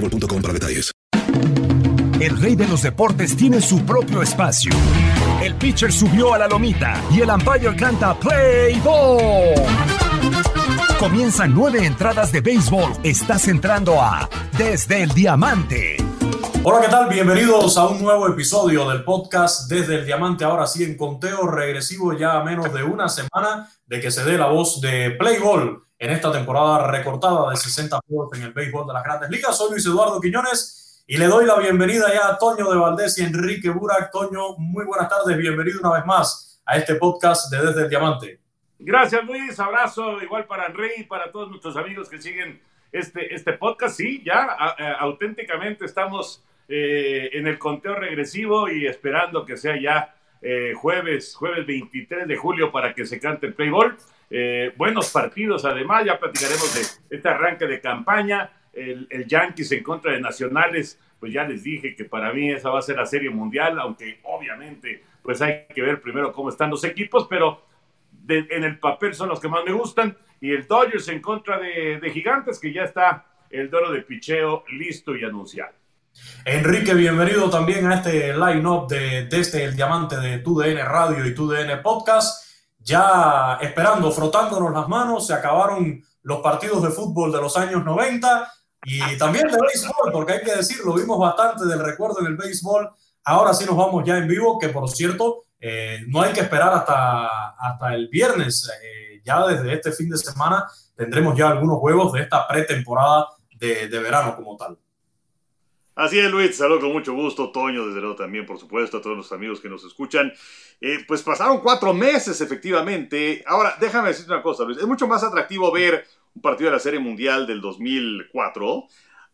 boostmobile.com para detalles. El rey de los deportes tiene su propio espacio. El pitcher subió a la lomita y el umpire canta Play Ball. Comienzan nueve entradas de béisbol. Estás entrando a Desde el Diamante. Hola, ¿qué tal? Bienvenidos a un nuevo episodio del podcast Desde el Diamante. Ahora sí, en conteo regresivo ya a menos de una semana de que se dé la voz de Play Ball en esta temporada recortada de 60 juegos en el béisbol de las grandes ligas. Soy Luis Eduardo Quiñones y le doy la bienvenida ya a Toño de Valdés y Enrique Burak. Toño, muy buenas tardes, bienvenido una vez más a este podcast de Desde el Diamante. Gracias Luis, abrazo igual para Enrique y para todos nuestros amigos que siguen este, este podcast. Sí, ya auténticamente estamos eh, en el conteo regresivo y esperando que sea ya eh, jueves, jueves 23 de julio para que se cante el play ball. Eh, buenos partidos, además, ya platicaremos de este arranque de campaña. El, el, Yankees en contra de Nacionales, pues ya les dije que para mí esa va a ser la serie mundial, aunque obviamente pues hay que ver primero cómo están los equipos, pero en el papel son los que más me gustan. Y el Dodgers en contra de, de Gigantes, que ya está el duelo de picheo listo y anunciado. Enrique, bienvenido también a este line-up de, desde este, el diamante de TUDN Radio y TUDN Podcast. Ya esperando, frotándonos las manos, se acabaron los partidos de fútbol de los años 90 y también de béisbol, porque hay que decirlo, vimos bastante del recuerdo en el béisbol. Ahora sí nos vamos ya en vivo, que por cierto, eh, no hay que esperar hasta, hasta el viernes. Eh, ya desde este fin de semana tendremos ya algunos juegos de esta pretemporada de, de verano como tal. Así es, Luis, saludo con mucho gusto, Toño, desde luego también, por supuesto, a todos los amigos que nos escuchan. Eh, pues pasaron cuatro meses, efectivamente. Ahora, déjame decirte una cosa, Luis, es mucho más atractivo ver un partido de la Serie Mundial del 2004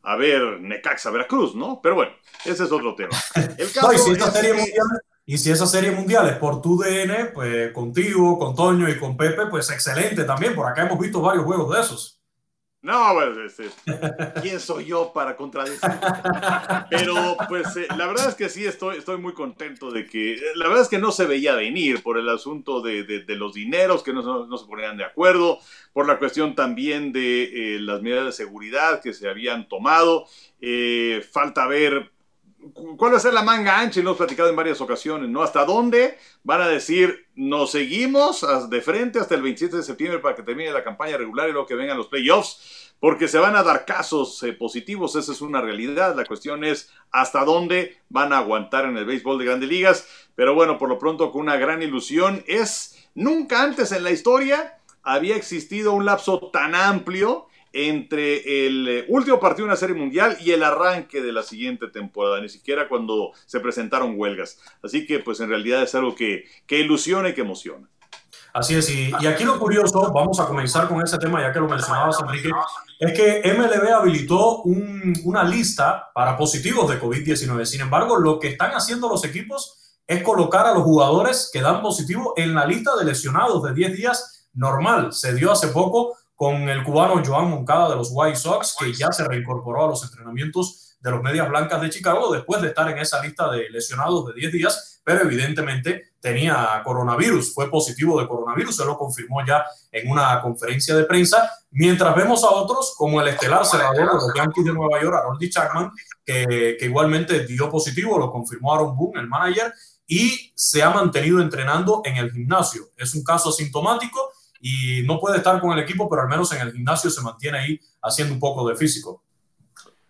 a ver Necaxa Veracruz, ¿no? Pero bueno, ese es otro tema. El caso no, y, si esta serie que... mundial, y si esa serie mundial es por tu DN, pues contigo, con Toño y con Pepe, pues excelente también. Por acá hemos visto varios juegos de esos. No, bueno, este, ¿quién soy yo para contradecir? Pero pues eh, la verdad es que sí estoy, estoy muy contento de que, la verdad es que no se veía venir por el asunto de, de, de los dineros que no, se ponían de acuerdo, por la cuestión también de eh, las medidas de seguridad que se habían tomado, eh, falta ver cuál va a ser la manga ancha lo hemos platicado en varias ocasiones, ¿no? ¿Hasta dónde van a decir nos seguimos de frente hasta el 27 de septiembre para que termine la campaña regular y luego que vengan los playoffs? Porque se van a dar casos eh, positivos, esa es una realidad. La cuestión es hasta dónde van a aguantar en el béisbol de grandes ligas. Pero bueno, por lo pronto con una gran ilusión es, nunca antes en la historia había existido un lapso tan amplio entre el último partido de una serie mundial y el arranque de la siguiente temporada, ni siquiera cuando se presentaron huelgas. Así que pues en realidad es algo que, que ilusiona y que emociona. Así es, y, y, aquí lo curioso, vamos a comenzar con ese tema ya que lo mencionabas, Enrique, es que MLB habilitó un, una lista para positivos de COVID-19. Sin embargo, lo que están haciendo los equipos es colocar a los jugadores que dan positivo en la lista de lesionados de 10 días normal. Se dio hace poco con el cubano Joan Moncada de los White Sox, que ya se reincorporó a los entrenamientos de los Medias Blancas de Chicago después de estar en esa lista de lesionados de 10 días, pero evidentemente tenía coronavirus, fue positivo de coronavirus, se lo confirmó ya en una conferencia de prensa, mientras vemos a otros como el estelar cerrador de los Yankees de Nueva York, Harold Chapman, que, que igualmente dio positivo, lo confirmó Aaron Boone, el manager, y se ha mantenido entrenando en el gimnasio. Es un caso asintomático y no puede estar con el equipo, pero al menos en el gimnasio se mantiene ahí haciendo un poco de físico.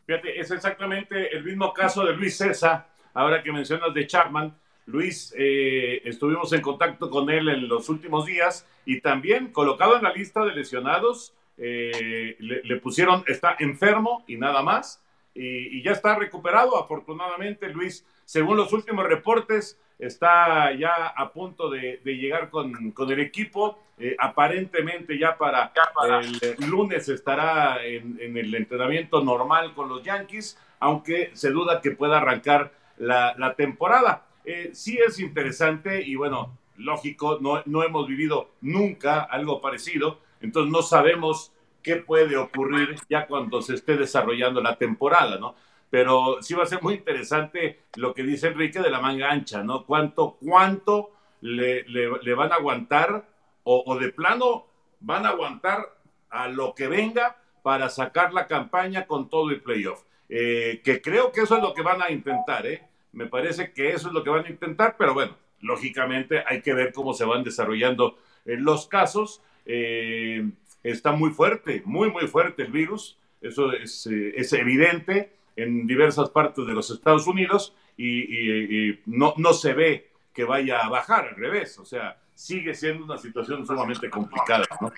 Fíjate, es exactamente el mismo caso de Luis César, ahora que mencionas de Chapman. Luis, eh, estuvimos en contacto con él en los últimos días y también colocado en la lista de lesionados, eh, le, le, pusieron, está enfermo y nada más, y, y, ya está recuperado, afortunadamente, Luis, según los últimos reportes, está ya a punto de, de llegar con, con, el equipo. Eh, aparentemente ya para, ya para, el lunes estará en, en, el entrenamiento normal con los Yankees, aunque se duda que pueda arrancar la, la temporada. Eh, sí es interesante y bueno, lógico, no, no hemos vivido nunca algo parecido, entonces no sabemos qué puede ocurrir ya cuando se esté desarrollando la temporada, ¿no? pero sí va a ser muy interesante lo que dice Enrique de la manga ancha, ¿no? ¿Cuánto, cuánto le, le, le van a aguantar o, de plano van a aguantar a lo que venga para sacar la campaña con todo el playoff? Eh, que creo que eso es lo que van a intentar, ¿eh? Me parece que eso es lo que van a intentar, pero bueno, lógicamente hay que ver cómo se van desarrollando eh, los casos. Eh, está muy fuerte, muy, muy fuerte el virus, eso es, es evidente en diversas partes de los Estados Unidos y, y, y, no, no se ve que vaya a bajar, al revés, o sea, sigue siendo una situación sumamente complicada. ¿no?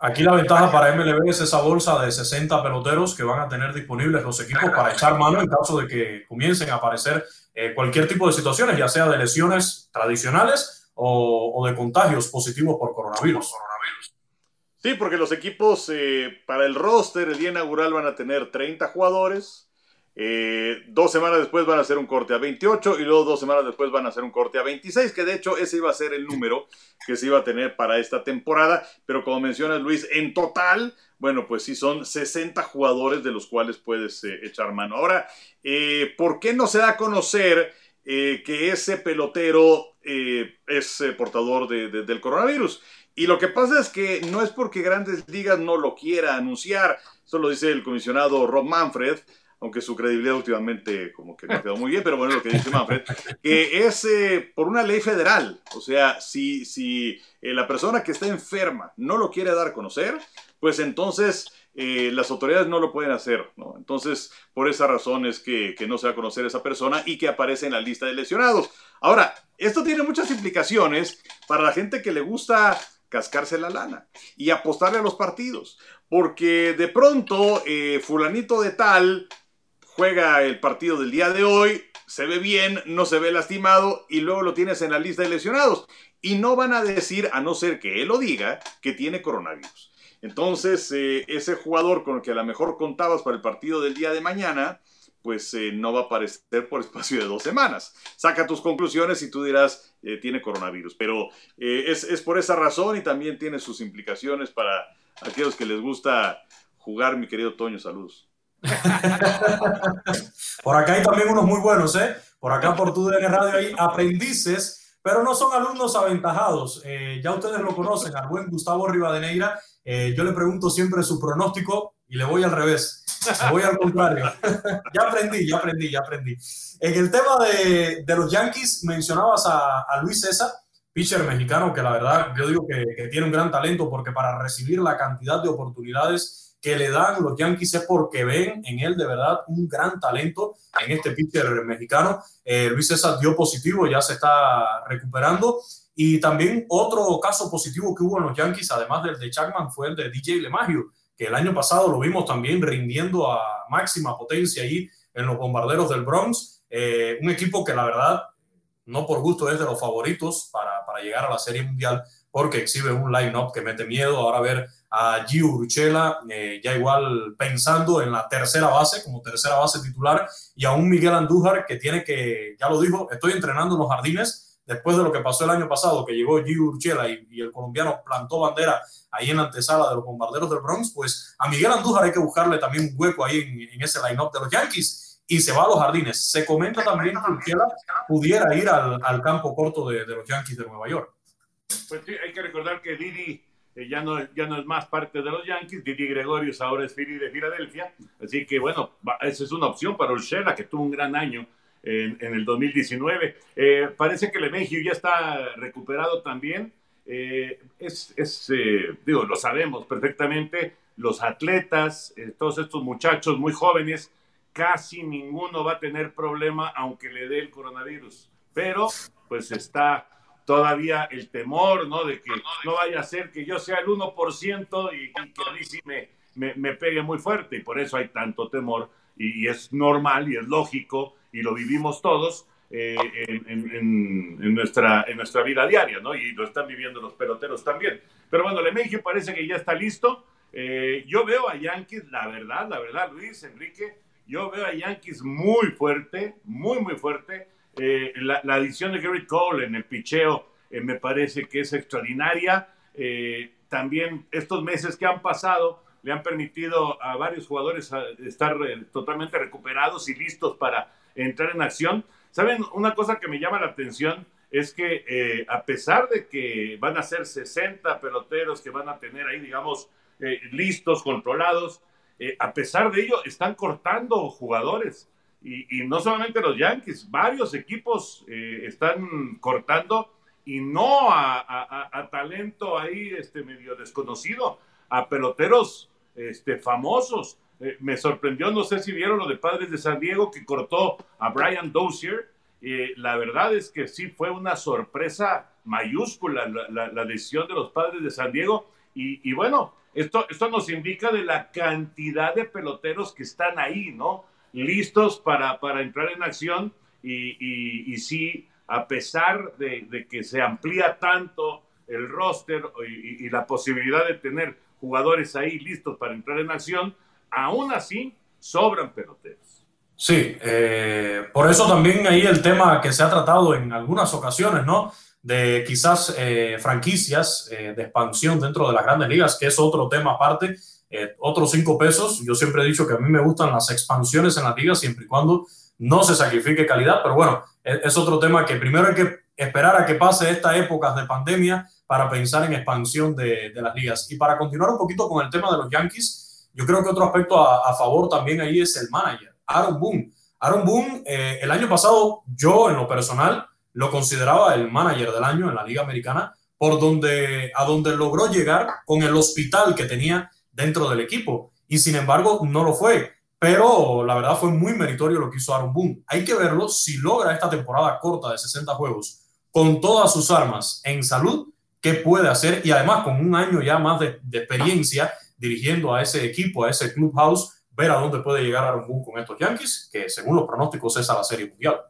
Aquí la ventaja para MLB es esa bolsa de 60 peloteros que van a tener disponibles los equipos para echar mano en caso de que comiencen a aparecer eh, cualquier tipo de situaciones, ya sea de lesiones tradicionales o, o de contagios positivos por coronavirus. Sí, porque los equipos eh, para el roster el día inaugural van a tener 30 jugadores, eh, dos semanas después van a hacer un corte a 28 y luego dos semanas después van a hacer un corte a 26, que de hecho ese iba a ser el número que se iba a tener para esta temporada, pero como mencionas Luis, en total, bueno, pues sí son 60 jugadores de los cuales puedes eh, echar mano. Ahora, eh, ¿por qué no se da a conocer eh, que ese pelotero es portador de, de, del coronavirus? Y lo que pasa es que no es porque Grandes Ligas no lo quiera anunciar, eso lo dice el comisionado Rob Manfred, aunque su credibilidad últimamente como que no quedó muy bien, pero bueno, lo que dice Manfred, que es eh, por una ley federal, o sea, si, si eh, la persona que está enferma no lo quiere dar a conocer, pues entonces eh, las autoridades no lo pueden hacer, ¿no? Entonces, por esa razón es que, que no se va a conocer esa persona y que aparece en la lista de lesionados. Ahora, esto tiene muchas implicaciones para la gente que le gusta cascarse la lana y apostarle a los partidos, porque de pronto fulanito de tal juega el partido del día de hoy, se ve bien, no se ve lastimado y luego lo tienes en la lista de lesionados. Y no van a decir, a no ser que él lo diga, que tiene coronavirus. Entonces, eh, ese jugador con el que a lo mejor contabas para el partido del día de mañana, pues eh, no va a aparecer por espacio de dos semanas. Saca tus conclusiones y tú dirás, eh, tiene coronavirus. Pero es, es, por esa razón y también tiene sus implicaciones para aquellos que les gusta jugar, mi querido Toño. Saludos. Por acá hay también unos muy buenos, ¿eh? Por acá por tu DN Radio hay aprendices, pero no son alumnos aventajados. Eh, ya ustedes lo conocen, al buen Gustavo Rivadeneira. Eh, yo le pregunto siempre su pronóstico y le voy al revés. Le voy al contrario. ya aprendí, ya aprendí, ya aprendí. En el tema de, de los Yankees, mencionabas a, a Luis César pitcher mexicano que la verdad yo digo que, tiene un gran talento porque para recibir la cantidad de oportunidades que le dan los Yankees es porque ven en él de verdad un gran talento en este pitcher mexicano. Eh, Luis César dio positivo, ya se está recuperando. Y también otro caso positivo que hubo en los Yankees, además del de Chapman, fue el de DJ LeMahieu, que el año pasado lo vimos también rindiendo a máxima potencia ahí en los bombarderos del Bronx. Eh, un equipo que la verdad, no por gusto es de los favoritos para, para llegar a la Serie Mundial, porque exhibe un line-up que mete miedo. Ahora ver a Gio Urchela, eh, ya igual pensando en la tercera base, como tercera base titular, y a un Miguel Andújar que tiene que, ya lo dijo, estoy entrenando en los jardines después de lo que pasó el año pasado, que llegó Gio Urchela y, y el colombiano plantó bandera ahí en la antesala de los bombarderos del Bronx, pues a Miguel Andújar hay que buscarle también un hueco ahí en, en ese line-up de los Yankees y se va a los jardines. Se comenta también que Urchela pudiera ir al, al campo corto de, de, los Yankees de Nueva York. Pues sí, hay que recordar que Didi eh, ya, no, ya no es más parte de los Yankees, Didi Gregorius ahora es Philly de Filadelfia, así que bueno, esa es una opción para Urshela, que tuvo un gran año en, en el 2019. Eh, parece que Lemegio ya está recuperado también, eh, es, es eh, digo, lo sabemos perfectamente, los atletas, todos estos muchachos muy jóvenes, casi ninguno va a tener problema aunque le dé el coronavirus, pero pues está todavía el temor, ¿no? De que no vaya a ser que yo sea el 1% y, y que a mí sí me, me, me, pegue muy fuerte y por eso hay tanto temor y, y es normal y es lógico y lo vivimos todos eh, en, en, en, nuestra, en nuestra vida diaria, ¿no? Y lo están viviendo los peloteros también. Pero bueno, Lemegio parece que ya está listo. Eh, yo veo a Yankees, la verdad, la verdad, Luis, Enrique, yo veo a Yankees muy fuerte, muy, muy fuerte. Eh, la, la, adición de Gary Cole en el picheo eh, me parece que es extraordinaria. Eh, también estos meses que han pasado le han permitido a varios jugadores a estar eh, totalmente recuperados y listos para entrar en acción. ¿Saben? Una cosa que me llama la atención es que a pesar de que van a ser 60 peloteros que van a tener ahí, digamos, listos, controlados, a pesar de ello están cortando jugadores. Y, no solamente los Yankees, varios equipos eh, están cortando y no a, talento ahí este, medio desconocido, a peloteros este, famosos. Eh, me sorprendió, no sé si vieron lo de Padres de San Diego que cortó a Brian Dozier. Eh, la verdad es que sí fue una sorpresa mayúscula la, la, la decisión de los Padres de San Diego. Y, y bueno, esto, esto nos indica de la cantidad de peloteros que están ahí, ¿no? Listos para, para entrar en acción y, y, y sí, a pesar de, de, que se amplía tanto el roster y, y, la posibilidad de tener jugadores ahí listos para entrar en acción, aún así sobran peloteros. Sí, eh, por eso también ahí el tema que se ha tratado en algunas ocasiones, ¿no? De quizás eh, franquicias eh, de expansión dentro de las grandes ligas, que es otro tema aparte eh, otros cinco pesos. Yo siempre he dicho que a mí me gustan las expansiones en la liga siempre y cuando no se sacrifique calidad, pero bueno, es, es, otro tema que primero hay que esperar a que pase esta época de pandemia para pensar en expansión de, de, las ligas. Y para continuar un poquito con el tema de los Yankees, yo creo que otro aspecto a, a favor también ahí es el manager, Aaron Boone. Aaron Boone, eh, el año pasado yo en lo personal lo consideraba el manager del año en la liga americana, por donde, a donde logró llegar con el hospital que tenía dentro del equipo. Y sin embargo, no lo fue. Pero la verdad fue muy meritorio lo que hizo Aaron Boone. Hay que verlo si logra esta temporada corta de 60 juegos con todas sus armas en salud, qué puede hacer. Y además con un año ya más de, experiencia dirigiendo a ese equipo, a ese clubhouse, ver a dónde puede llegar Aaron Boone con estos Yankees, que según los pronósticos es a la Serie Mundial.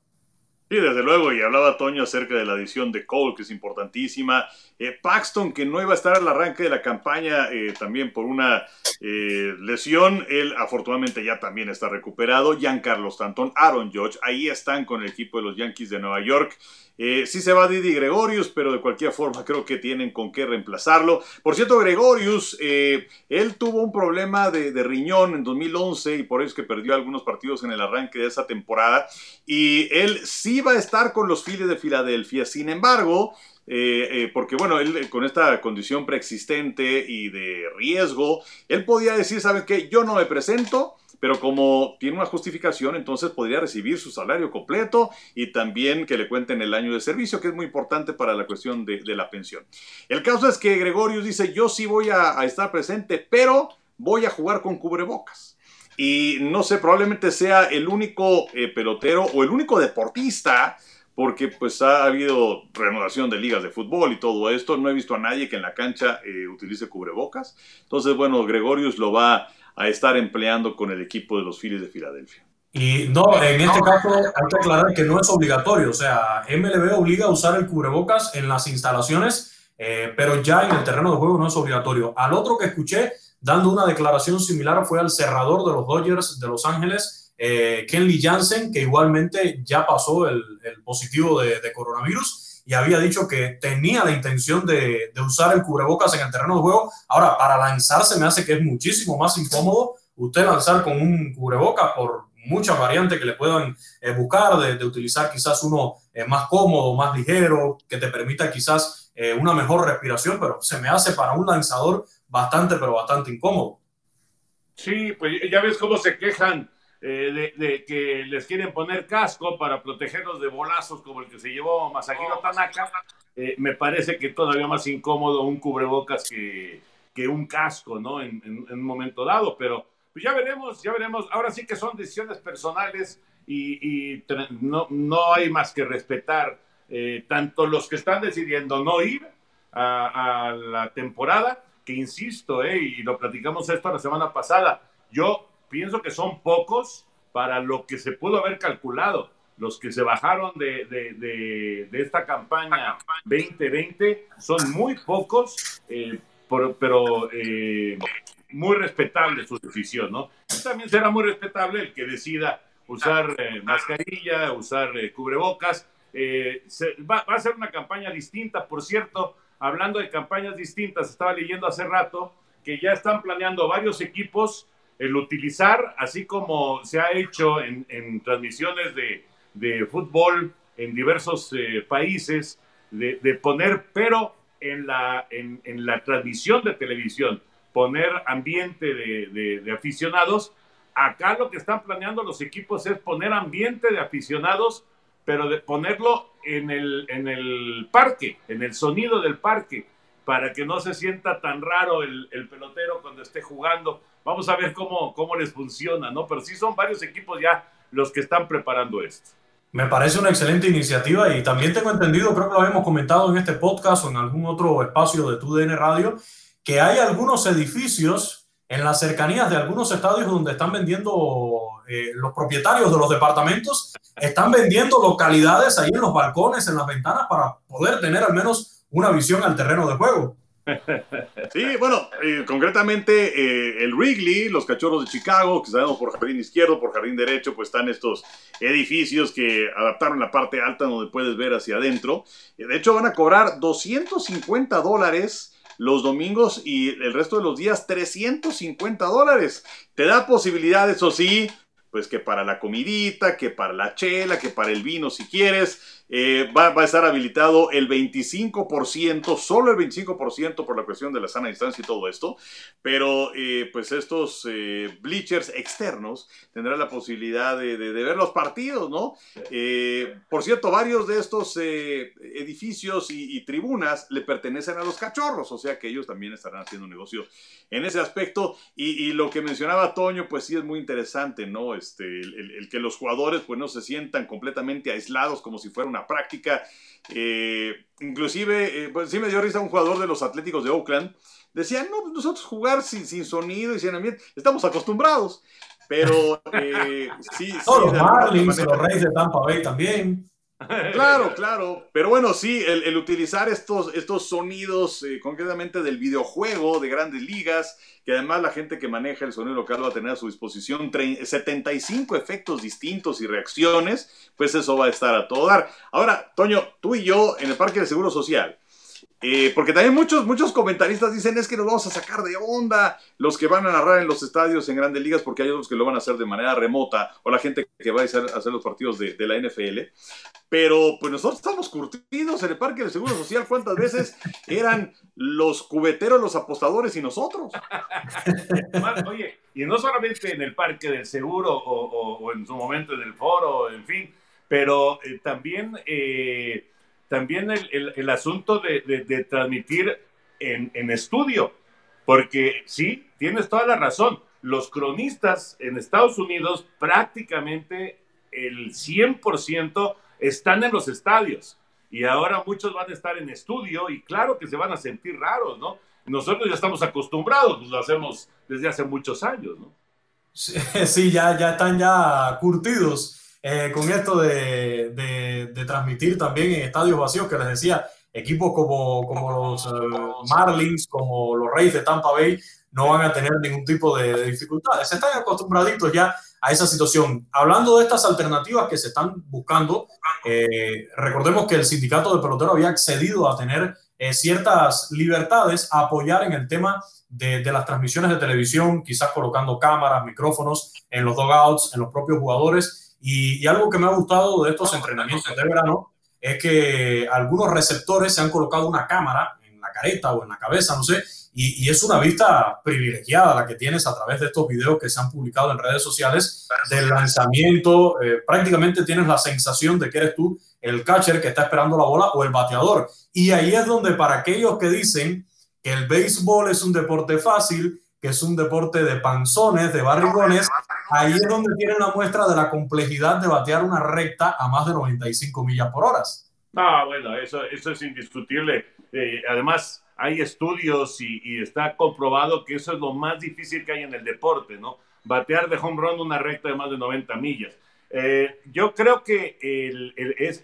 Sí, desde luego, y hablaba Toño acerca de la adición de Cole, que es importantísima. Eh, Paxton, que no iba a estar al arranque de la campaña eh, también por una eh, lesión, él afortunadamente ya también está recuperado. Giancarlo Stanton, Aaron Judge, ahí están con el equipo de los Yankees de Nueva York. Eh, sí se va Didi Gregorius, pero de cualquier forma creo que tienen con qué reemplazarlo. Por cierto, Gregorius, eh, él tuvo un problema de, riñón en 2011 y por eso es que perdió algunos partidos en el arranque de esa temporada. Y él sí va a estar con los Phillies de Filadelfia. Sin embargo, eh, eh, porque bueno, él con esta condición preexistente y de riesgo, él podía decir, ¿saben qué? Yo no me presento pero como tiene una justificación, entonces podría recibir su salario completo y también que le cuenten el año de servicio, que es muy importante para la cuestión de, de la pensión. El caso es que Gregorius dice, yo sí voy a, a estar presente, pero voy a jugar con cubrebocas. Y no sé, probablemente sea el único eh, pelotero o el único deportista porque pues ha habido renovación de ligas de fútbol y todo esto. No he visto a nadie que en la cancha eh, utilice cubrebocas. Entonces, bueno, Gregorius lo va a estar empleando con el equipo de los Phillies de Filadelfia. Y no, en este caso hay que aclarar que no es obligatorio, o sea, MLB obliga a usar el cubrebocas en las instalaciones pero ya en el terreno de juego no es obligatorio. Al otro que escuché dando una declaración similar fue al cerrador de los Dodgers de Los Ángeles, Kenley Jansen, que igualmente ya pasó el, positivo de coronavirus y había dicho que tenía la intención de, de, usar el cubrebocas en el terreno de juego. Ahora, para lanzarse me hace que es muchísimo más incómodo usted lanzar con un cubrebocas por muchas variantes que le puedan eh, buscar, de, utilizar quizás uno eh, más cómodo, más ligero, que te permita quizás eh, una mejor respiración, pero se me hace para un lanzador bastante, pero bastante incómodo. Sí, pues ya ves cómo se quejan eh, de, que les quieren poner casco para protegerlos de bolazos como el que se llevó Masahiro Tanaka, eh, me parece que todavía más incómodo un cubrebocas que, que un casco, ¿no? En, un momento dado, pero pues ya veremos, ya veremos. Ahora sí que son decisiones personales y, no, no, hay más que respetar eh, tanto los que están decidiendo no ir a, a la temporada, que insisto, y lo platicamos esto la semana pasada, yo pienso que son pocos para lo que se pudo haber calculado. Los que se bajaron de, de, de, esta campaña 2020 son muy pocos, eh, pero eh, muy respetable su decisión, ¿no? también será muy respetable el que decida usar eh, mascarilla, usar cubrebocas. va, va a ser una campaña distinta, por cierto, hablando de campañas distintas, estaba leyendo hace rato que ya están planeando varios equipos el utilizar, así como se ha hecho en, transmisiones de, fútbol en diversos eh, países, de, poner, pero en la, en, la transmisión de televisión, poner ambiente de, aficionados. Acá lo que están planeando los equipos es poner ambiente de aficionados, pero de ponerlo en el, en el parque, en el sonido del parque, para que no se sienta tan raro el, el pelotero cuando esté jugando Vamos a ver cómo, cómo les funciona, ¿no? Pero sí son varios equipos ya los que están preparando esto. Me parece una excelente iniciativa y también tengo entendido, creo que lo habíamos comentado en este podcast o en algún otro espacio de TUDN Radio, que hay algunos edificios en las cercanías de algunos estadios donde están vendiendo eh, los propietarios de los departamentos, están vendiendo localidades ahí en los balcones, en las ventanas, para poder tener al menos una visión al terreno de juego. Sí, bueno, eh, concretamente eh, el Wrigley, los cachorros de Chicago, que sabemos por jardín izquierdo, por jardín derecho, pues están estos edificios que adaptaron la parte alta donde puedes ver hacia adentro. Eh, de hecho, van a cobrar 250 dólares los domingos y el resto de los días 350 dólares. Te da posibilidad, eso sí, pues que para la comidita, que para la chela, que para el vino si quieres. Eh, va, a estar habilitado el 25%, solo el 25% por la cuestión de la sana distancia y todo esto, pero eh, pues estos eh, bleachers externos tendrán la posibilidad de, ver los partidos, ¿no? por cierto, varios de estos edificios y, tribunas le pertenecen a los cachorros, o sea que ellos también estarán haciendo un negocio en ese aspecto y, lo que mencionaba Toño, pues sí es muy interesante, ¿no? Este, el, el que los jugadores pues no se sientan completamente aislados como si fuera una práctica. Eh, inclusive, eh, pues sí me dio risa un jugador de los Atléticos de Oakland. Decía, no, pues nosotros jugar sin, sin sonido y sin ambiente, estamos acostumbrados. Pero eh, sí, sí. los Marlins, los Reyes de Tampa Bay también. Claro, claro. Pero bueno, sí, el, utilizar estos, estos sonidos eh, concretamente del videojuego de grandes ligas, que además la gente que maneja el sonido local va a tener a su disposición 75 efectos distintos y reacciones, pues eso va a estar a todo dar. Ahora, Toño, tú y yo en el Parque de Seguro Social, eh, porque también muchos, muchos comentaristas dicen es que nos vamos a sacar de onda los que van a narrar en los estadios en grandes ligas porque hay otros que lo van a hacer de manera remota o la gente que va a hacer, los partidos de, la NFL. Pero pues nosotros estamos curtidos en el Parque del Seguro Social. ¿Cuántas veces eran los cubeteros, los apostadores y nosotros? Oye, y no solamente en el Parque del Seguro o, en su momento en el foro, en fin, pero eh, también... Eh, también el, asunto de, transmitir en, estudio, porque sí, tienes toda la razón. Los cronistas en Estados Unidos prácticamente el 100% están en los estadios y ahora muchos van a estar en estudio y claro que se van a sentir raros, ¿no? Nosotros ya estamos acostumbrados, pues lo hacemos desde hace muchos años, ¿no? Sí, ya, ya están ya curtidos eh, con esto de, de, transmitir también en estadios vacíos, que les decía, equipos como, como los eh, Marlins, como los Reyes de Tampa Bay, no van a tener ningún tipo de, dificultades. Se están acostumbraditos ya a esa situación. Hablando de estas alternativas que se están buscando, eh, recordemos que el sindicato de pelotero había accedido a tener ciertas libertades a apoyar en el tema de, las transmisiones de televisión, quizás colocando cámaras, micrófonos en los dogouts, en los propios jugadores. Y, algo que me ha gustado de estos entrenamientos de verano es que algunos receptores se han colocado una cámara en la careta o en la cabeza, no sé, y, es una vista privilegiada la que tienes a través de estos videos que se han publicado en redes sociales del lanzamiento. Eh, prácticamente tienes la sensación de que eres tú el catcher que está esperando la bola o el bateador. Y ahí es donde para aquellos que dicen que el béisbol es un deporte fácil, que es un deporte de panzones, de barrigones, ahí es donde tienen la muestra de la complejidad de batear una recta a más de 95 millas por hora. Ah, bueno, eso, eso es indiscutible. Eh, además, hay estudios y, está comprobado que eso es lo más difícil que hay en el deporte, ¿no? Batear de home run una recta de más de 90 millas. Eh, yo creo que el,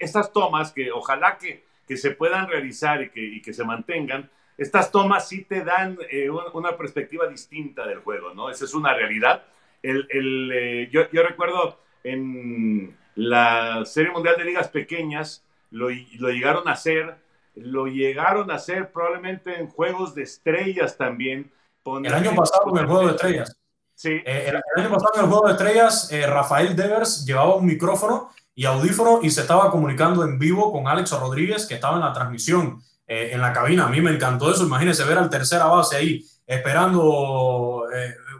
estas tomas, que ojalá que, que se puedan realizar y que, y que, se mantengan, estas tomas sí te dan eh, una perspectiva distinta del juego, ¿no? Esa es una realidad. El, eh, yo, yo, recuerdo en la Serie Mundial de Ligas Pequeñas, lo, lo llegaron a hacer lo llegaron a hacer probablemente en juegos de estrellas también. El año pasado en el juego de estrellas. Sí. Eh, el, año pasado en el juego de estrellas, eh, Rafael Devers llevaba un micrófono y audífono y se estaba comunicando en vivo con Alex Rodríguez, que estaba en la transmisión eh, en la cabina. A mí me encantó eso. Imagínense ver al tercera base ahí esperando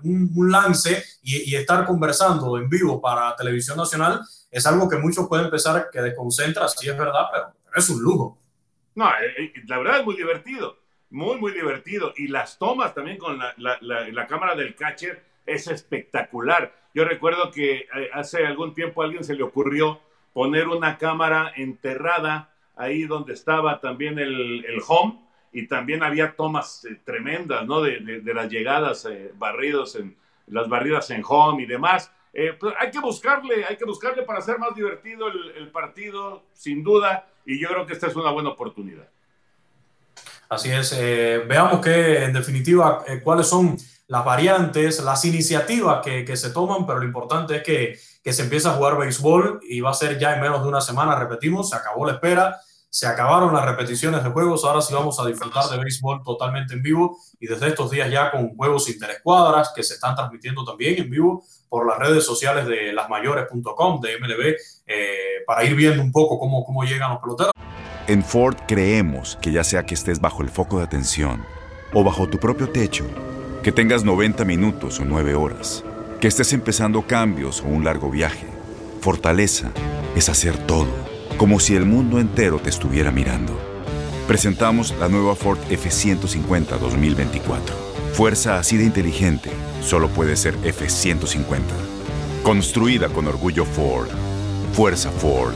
un, lance y, estar conversando en vivo para Televisión Nacional. Es algo que muchos pueden pensar que desconcentra, sí es verdad, pero es un lujo. No, eh, eh, la verdad es muy divertido, muy, muy divertido. Y las tomas también con la, la, cámara del catcher es espectacular. Yo recuerdo que eh, hace algún tiempo a alguien se le ocurrió poner una cámara enterrada ahí donde estaba también el, el home y también había tomas tremendas, ¿no? De, de, las llegadas, barridos en las barridas en home y demás. Pues hay que buscarle, hay que buscarle para hacer más divertido el, el partido, sin duda y yo creo que esta es una buena oportunidad. Así es. Eh, veamos que, en definitiva, eh, cuáles son las variantes, las iniciativas que, que, se toman, pero lo importante es que, que, se empieza a jugar béisbol y va a ser ya en menos de una semana, repetimos, se acabó la espera, se acabaron las repeticiones de juegos, ahora sí vamos a disfrutar de béisbol totalmente en vivo y desde estos días ya con juegos interescuadras que se están transmitiendo también en vivo por las redes sociales de lasmayores.com, de MLB, eh, para ir viendo un poco cómo, cómo llegan los peloteros. En Ford creemos que ya sea que estés bajo el foco de atención o bajo tu propio techo, que tengas 90 minutos o 9 horas, que estés empezando cambios o un largo viaje, fortaleza es hacer todo, como si el mundo entero te estuviera mirando. Presentamos la nueva Ford F150 2024. Fuerza así de inteligente solo puede ser F150. Construida con orgullo Ford. Fuerza Ford.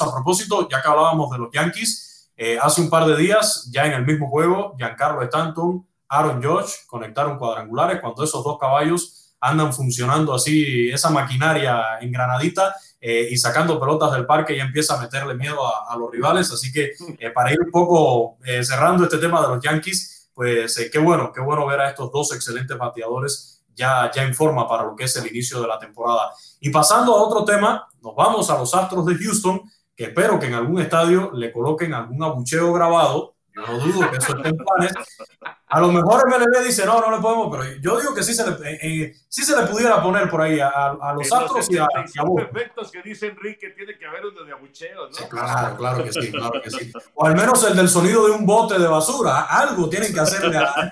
A propósito, ya que hablábamos de los Yankees, eh, hace un par de días, ya en el mismo juego, Giancarlo Stanton, Aaron Josh conectaron cuadrangulares cuando esos dos caballos andan funcionando así, esa maquinaria engranadita eh, y sacando pelotas del parque y empieza a meterle miedo a, los rivales. Así que eh, para ir un poco cerrando este tema de los Yankees, pues qué bueno, qué bueno ver a estos dos excelentes bateadores ya, ya en forma para lo que es el inicio de la temporada. Y pasando a otro tema, nos vamos a los Astros de Houston, que espero que en algún estadio le coloquen algún abucheo grabado. No dudo que eso esté en planes. A lo mejor MLB dice, no, no le podemos, pero yo digo que sí se le, eh, eh, sí se le pudiera poner por ahí a, a los Astros y a, a efectos que dice Enrique, tiene que haber uno de abucheo, ¿no? claro, claro que sí, claro que sí. O al menos el del sonido de un bote de basura. Algo tienen que hacerle a.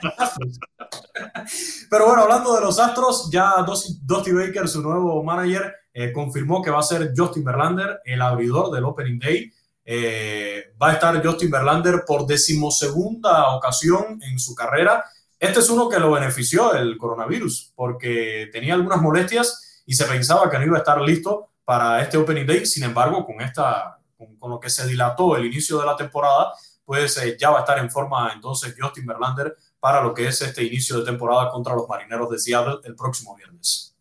Pero bueno, hablando de los Astros, ya Dusty Baker, su nuevo manager, eh, confirmó que va a ser Justin Verlander el abridor del Opening Day. Eh, va a estar Justin Verlander por decimosegunda ocasión en su carrera. Este es uno que lo benefició el coronavirus porque tenía algunas molestias y se pensaba que no iba a estar listo para este Opening Day. Sin embargo, con, esta, con, lo que se dilató el inicio de la temporada, pues eh, ya va a estar en forma entonces Justin Verlander para lo que es este inicio de temporada contra los Marineros de Seattle el próximo viernes.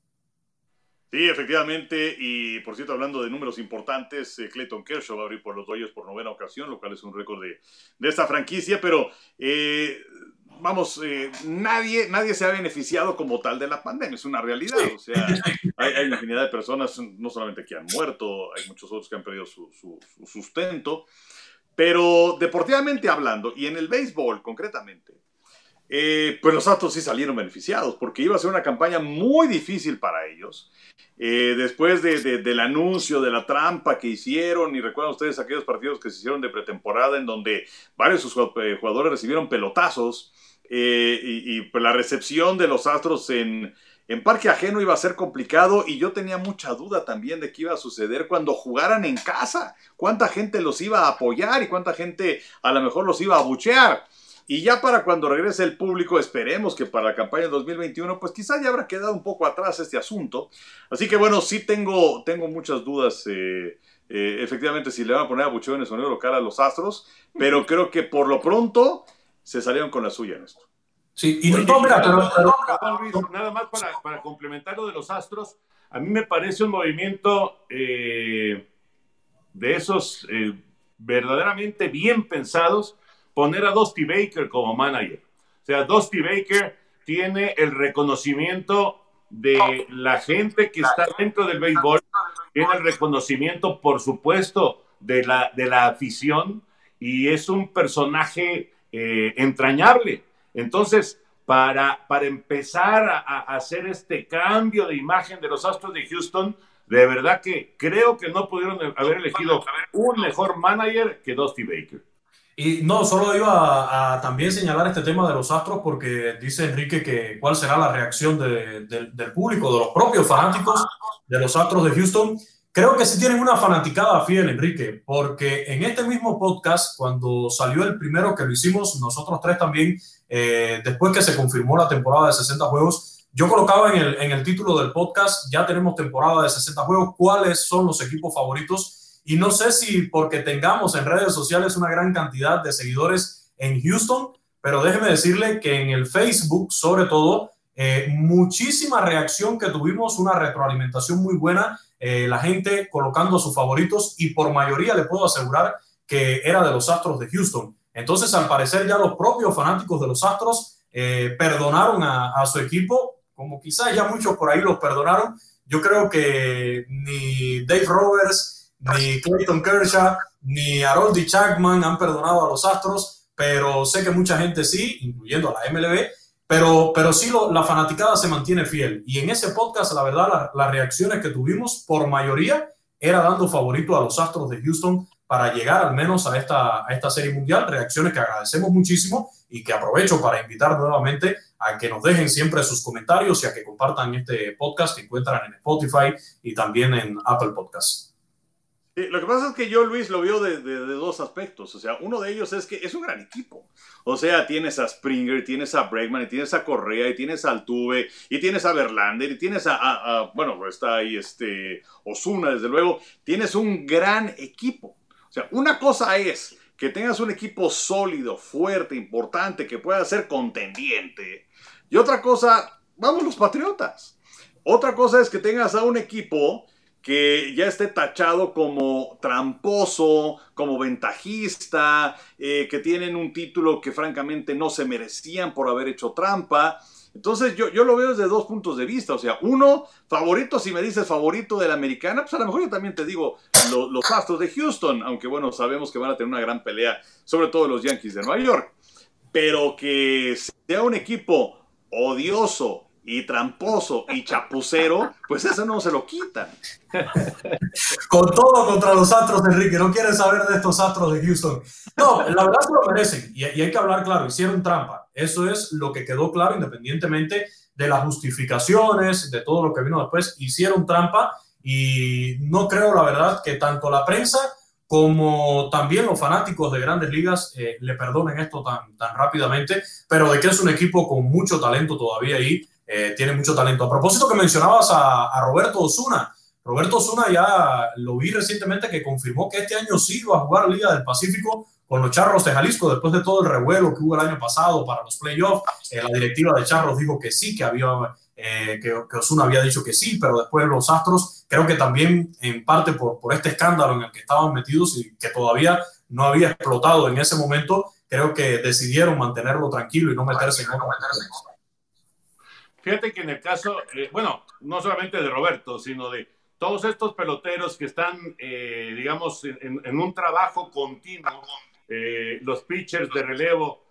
Sí, efectivamente, y por cierto, hablando de números importantes, eh, Clayton Kershaw va a abrir por los Dodgers por novena ocasión, lo cual es un récord de, de esta franquicia, pero eh, vamos, eh, nadie, nadie se ha beneficiado como tal de la pandemia, es una realidad. O sea, hay, hay una infinidad de personas, no solamente que han muerto, hay muchos otros que han perdido su, su- su sustento. Pero deportivamente hablando, y en el béisbol concretamente, eh, pues los Astros sí salieron beneficiados, porque iba a ser una campaña muy difícil para ellos. Eh, después de- de- del anuncio de la trampa que hicieron, y recuerdan ustedes aquellos partidos que se hicieron de pretemporada en donde varios de sus jue- eh, jugadores recibieron pelotazos, eh, y, y, pues, la recepción de los Astros en, en parque ajeno iba a ser complicado, y yo tenía mucha duda también de qué iba a suceder cuando jugaran en casa, cuánta gente los iba a apoyar y cuánta gente a lo mejor los iba a buchear. Y ya para cuando regrese el público, esperemos que para la campaña 2021, pues quizá ya habrá quedado un poco atrás este asunto. Así que bueno, sí tengo, tengo muchas dudas, eh, eh, efectivamente, si le van a poner a bucheo en el sonido local a los Astros, pero creo que por lo pronto se salieron con la suya en esto. Sí, y Oye, no, mira, pero, pero- perdón, Luis, nada más para, para complementar lo de los Astros, a mí me parece un movimiento eh, de esos eh, verdaderamente bien pensados, poner a Dusty Baker como manager. O sea, Dusty Baker tiene el reconocimiento de la gente que está dentro del béisbol, tiene el reconocimiento, por supuesto, de la, de la afición y es un personaje eh, entrañable. Entonces, para, para empezar a, a hacer este cambio de imagen de los Astros de Houston, de verdad que creo que no pudieron haber elegido un mejor manager que Dusty Baker. Y no, solo iba a, a también señalar este tema de los Astros porque dice Enrique que cuál será la reacción de- de- del público, de los propios fanáticos de los Astros de Houston. Creo que sí tienen una fanaticada fiel, Enrique, porque en este mismo podcast, cuando salió el primero que lo hicimos, nosotros tres también, eh, después que se confirmó la temporada de 60 juegos, yo colocaba en el, en el título del podcast, ya tenemos temporada de 60 juegos, cuáles son los equipos favoritos. Y no sé si porque tengamos en redes sociales una gran cantidad de seguidores en Houston, pero déjeme decirle que en el Facebook, sobre todo, eh, muchísima reacción que tuvimos, una retroalimentación muy buena, eh, la gente colocando sus favoritos y por mayoría le puedo asegurar que era de los Astros de Houston. Entonces, al parecer ya los propios fanáticos de los Astros eh, perdonaron a, a su equipo, como quizás ya muchos por ahí los perdonaron. Yo creo que ni Dave Roberts, ni Clayton Kershaw, ni Haroldy Chapman han perdonado a los Astros, pero sé que mucha gente sí, incluyendo a la MLB, pero, pero sí lo- la fanaticada se mantiene fiel. Y en ese podcast, la verdad, la- las reacciones que tuvimos, por mayoría, era dando favorito a los Astros de Houston para llegar al menos a esta, a esta serie mundial. Reacciones que agradecemos muchísimo y que aprovecho para invitar nuevamente a que nos dejen siempre sus comentarios y a que compartan este podcast que encuentran en Spotify y también en Apple Podcasts. Lo que pasa es que yo, Luis, lo veo de, dos aspectos. O sea, uno de ellos es que es un gran equipo. O sea, tienes a Springer, tienes a Bregman, y tienes a Correa, y tienes a Altuve, y tienes a Verlander, y tienes a- a- bueno, está ahí este Osuna, desde luego. Tienes un gran equipo. O sea, una cosa es que tengas un equipo sólido, fuerte, importante, que pueda ser contendiente. Y otra cosa, vamos los Patriotas. Otra cosa es que tengas a un equipo que ya esté tachado como tramposo, como ventajista, eh, que tienen un título que francamente no se merecían por haber hecho trampa. Entonces yo, yo lo veo desde dos puntos de vista. O sea, uno, favorito, si me dices favorito de la americana, pues a lo mejor yo también te digo lo- los Astros de Houston, aunque bueno, sabemos que van a tener una gran pelea, sobre todo los Yankees de Nueva York. Pero que sea un equipo odioso y tramposo y chapucero, pues eso no se lo quitan. Con todo contra los Astros, Enrique. No quieren saber de estos Astros de Houston. No, la verdad se lo merecen. Y, hay que hablar claro, hicieron trampa. Eso es lo que quedó claro, independientemente de las justificaciones, de todo lo que vino después. Hicieron trampa y no creo, la verdad, que tanto la prensa como también los fanáticos de grandes ligas eh, le perdonen esto tan, tan rápidamente, pero de que es un equipo con mucho talento todavía ahí, eh, tiene mucho talento. A propósito que mencionabas a, Roberto Osuna, Roberto Osuna ya lo vi recientemente que confirmó que este año sí va a jugar Liga del Pacífico con los Charros de Jalisco después de todo el revuelo que hubo el año pasado para los playoffs. Eh, la directiva de Charros dijo que sí, que había eh, que, Osuna había dicho que sí, pero después los Astros, creo que también en parte por, este escándalo en el que estaban metidos y que todavía no había explotado en ese momento, creo que decidieron mantenerlo tranquilo y no meterse en otro. Fíjate que en el caso, eh, bueno, no solamente de Roberto, sino de todos estos peloteros que están, eh, digamos, en, un trabajo continuo, eh, los pitchers de relevo,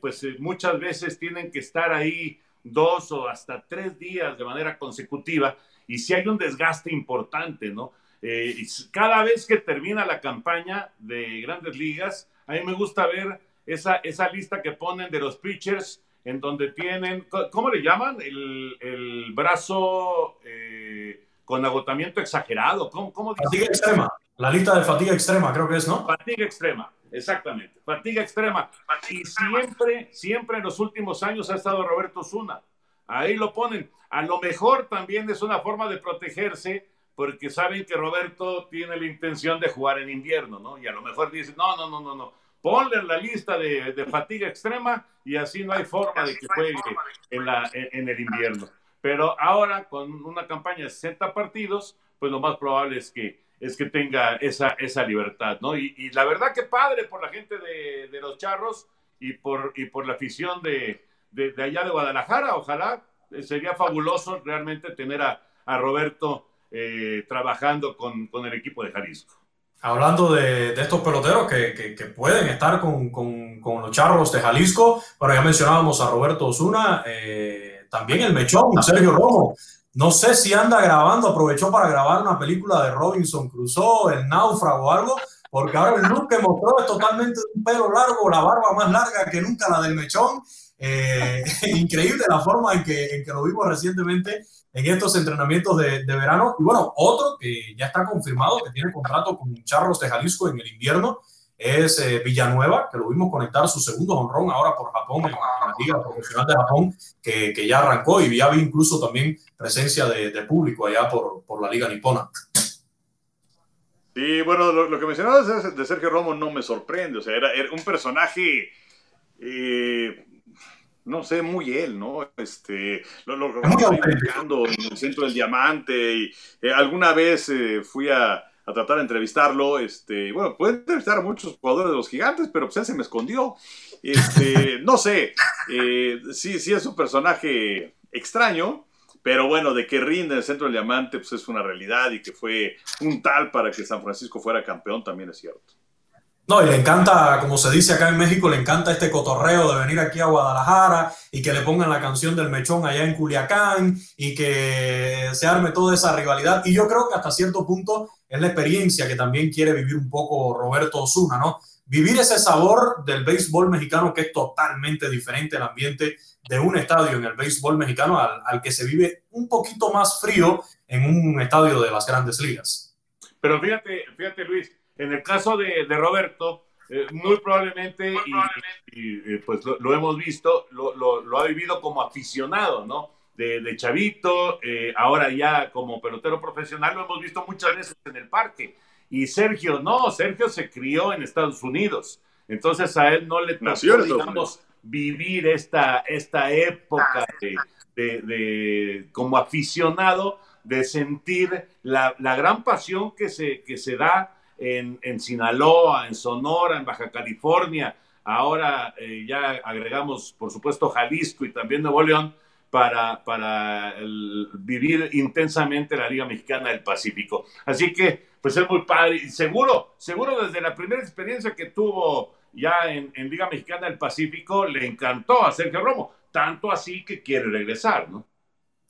pues muchas veces tienen que estar ahí dos o hasta tres días de manera consecutiva y si hay un desgaste importante, ¿no? Eh, cada vez que termina la campaña de grandes ligas, a mí me gusta ver esa, esa lista que ponen de los pitchers en donde tienen, ¿cómo le llaman? El, el brazo eh, con agotamiento exagerado. ¿Cómo, cómo fatiga extrema. La lista de fatiga extrema, creo que es, ¿no? Fatiga extrema, exactamente. Fatiga extrema. Y siempre, siempre en los últimos años ha estado Roberto Zuna. Ahí lo ponen. A lo mejor también es una forma de protegerse porque saben que Roberto tiene la intención de jugar en invierno, ¿no? Y a lo mejor dicen, no, no, no, no, no, ponle la lista de, de fatiga extrema y así no hay forma de que juegue en, la, en, el invierno. Pero ahora, con una campaña de 60 partidos, pues lo más probable es que, es que tenga esa, esa libertad, ¿no? Y, y la verdad que padre por la gente de, de, los charros y por, y por la afición de, de, de allá de Guadalajara. Ojalá eh, sería fabuloso realmente tener a, a Roberto eh, trabajando con, con, el equipo de Jalisco. Hablando de, de estos peloteros que, que, que pueden estar con, con, con, los charros de Jalisco, bueno, ya mencionábamos a Roberto Osuna, eh, también el mechón, Sergio Romo. No sé si anda grabando, aprovechó para grabar una película de Robinson Crusoe, El Náufrago o algo, porque ahora el look que mostró es totalmente un pelo largo, la barba más larga que nunca la del mechón. Eh, increíble la forma en que, en que lo vimos recientemente en estos entrenamientos de, de, verano. Y bueno, otro que ya está confirmado que tiene contrato con Charros de Jalisco en el invierno es eh, Villanueva, que lo vimos conectar su segundo honrón ahora por Japón, en la Liga Profesional de Japón, que, que ya arrancó y ya vi incluso también presencia de, de público allá por, por, la Liga Nipona. Sí, bueno, lo, lo, que mencionabas de Sergio Romo no me sorprende, o sea, era, era un personaje... Eh, no sé, muy él, ¿no? Este, lo, lo, lo buscando en el centro del diamante y eh, alguna vez eh, fui a, a, tratar de entrevistarlo, este, bueno, puede entrevistar a muchos jugadores de los gigantes, pero pues él se me escondió. Este, no sé, eh, sí, sí es un personaje extraño, pero bueno, de que rinde en el centro del diamante, pues es una realidad y que fue un tal para que San Francisco fuera campeón también es cierto. No, y le encanta, como se dice acá en México, le encanta este cotorreo de venir aquí a Guadalajara y que le pongan la canción del mechón allá en Culiacán y que se arme toda esa rivalidad. Y yo creo que hasta cierto punto es la experiencia que también quiere vivir un poco Roberto Osuna, ¿no? Vivir ese sabor del béisbol mexicano que es totalmente diferente el ambiente de un estadio en el béisbol mexicano al, al que se vive un poquito más frío en un estadio de las grandes ligas. Pero fíjate, fíjate Luis, en el caso de, de Roberto, eh, muy probablemente, muy probablemente. Y, y, y, pues lo, lo, hemos visto, lo, lo, ha vivido como aficionado, ¿no? De, de chavito, eh, ahora ya como pelotero profesional, lo hemos visto muchas veces en el parque. Y Sergio, no, Sergio se crió en Estados Unidos. Entonces a él no le tocó, digamos, vivir esta, esta época de, de, de, como aficionado, de sentir la, la gran pasión que se, que se da en, en, Sinaloa, en Sonora, en Baja California. Ahora eh, ya agregamos, por supuesto, Jalisco y también Nuevo León para, para vivir intensamente la Liga Mexicana del Pacífico. Así que, pues es muy padre. Y seguro, seguro desde la primera experiencia que tuvo ya en, en Liga Mexicana del Pacífico, le encantó a Sergio Romo. Tanto así que quiere regresar, ¿no?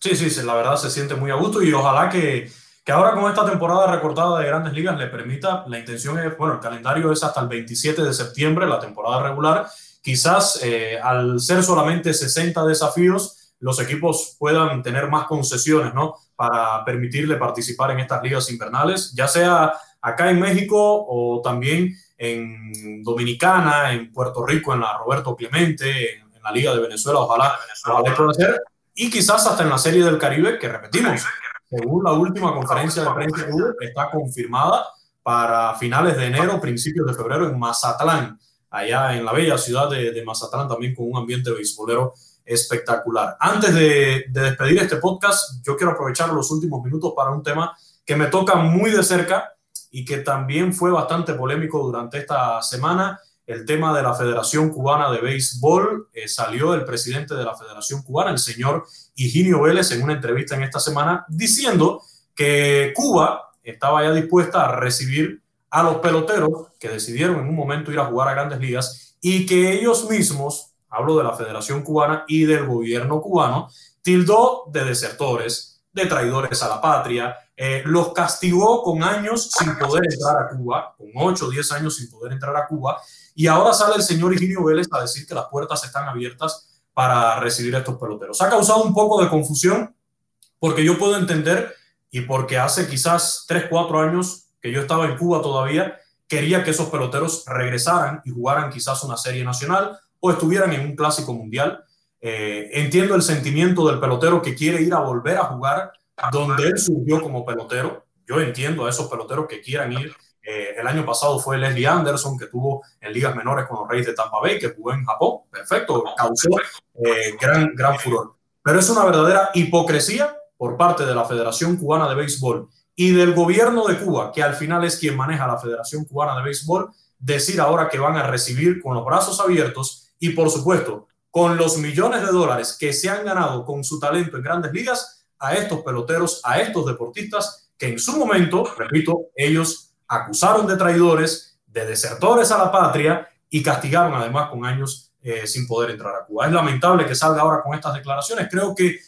Sí, sí, la verdad se siente muy a gusto y ojalá que que ahora con esta temporada recortada de grandes ligas le permita, la intención es, bueno, el calendario es hasta el 27 de septiembre, la temporada regular, quizás eh, al ser solamente 60 desafíos, los equipos puedan tener más concesiones, ¿no? Para permitirle participar en estas ligas invernales, ya sea acá en México o también en Dominicana, en Puerto Rico, en la Roberto Clemente, en, en la Liga de Venezuela, ojalá, ojalá pueda ser, y quizás hasta en la Serie del Caribe, que repetimos, según la última conferencia de prensa está confirmada para finales de enero, principios de febrero en Mazatlán, allá en la bella ciudad de, de Mazatlán, también con un ambiente beisbolero espectacular. Antes de, de despedir este podcast, yo quiero aprovechar los últimos minutos para un tema que me toca muy de cerca y que también fue bastante polémico durante esta semana el tema de la Federación Cubana de Béisbol. Eh, salió el presidente de la Federación Cubana, el señor Higinio Vélez, en una entrevista en esta semana, diciendo que Cuba estaba ya dispuesta a recibir a los peloteros que decidieron en un momento ir a jugar a grandes ligas y que ellos mismos, hablo de la Federación Cubana y del gobierno cubano, tildó de desertores, de traidores a la patria, eh, los castigó con años sin poder entrar a Cuba, con 8 o 10 años sin poder entrar a Cuba, y ahora sale el señor Higinio Vélez a decir que las puertas están abiertas para recibir estos peloteros. Ha causado un poco de confusión porque yo puedo entender y porque hace quizás 3, 4 años que yo estaba en Cuba todavía, quería que esos peloteros regresaran y jugaran quizás una serie nacional o estuvieran en un clásico mundial. Eh, entiendo el sentimiento del pelotero que quiere ir a volver a jugar donde él surgió como pelotero. Yo entiendo a esos peloteros que quieran ir eh, el año pasado fue Leslie Anderson, que tuvo en ligas menores con los Reyes de Tampa Bay, que jugó en Japón. Perfecto, causó eh, gran, gran furor. Pero es una verdadera hipocresía por parte de la Federación Cubana de Béisbol y del gobierno de Cuba, que al final es quien maneja la Federación Cubana de Béisbol, decir ahora que van a recibir con los brazos abiertos y, por supuesto, con los millones de dólares que se han ganado con su talento en grandes ligas a estos peloteros, a estos deportistas que en su momento, repito, ellos acusaron de traidores, de desertores a la patria y castigaron además con años eh, sin poder entrar a Cuba. Es lamentable que salga ahora con estas declaraciones. Creo que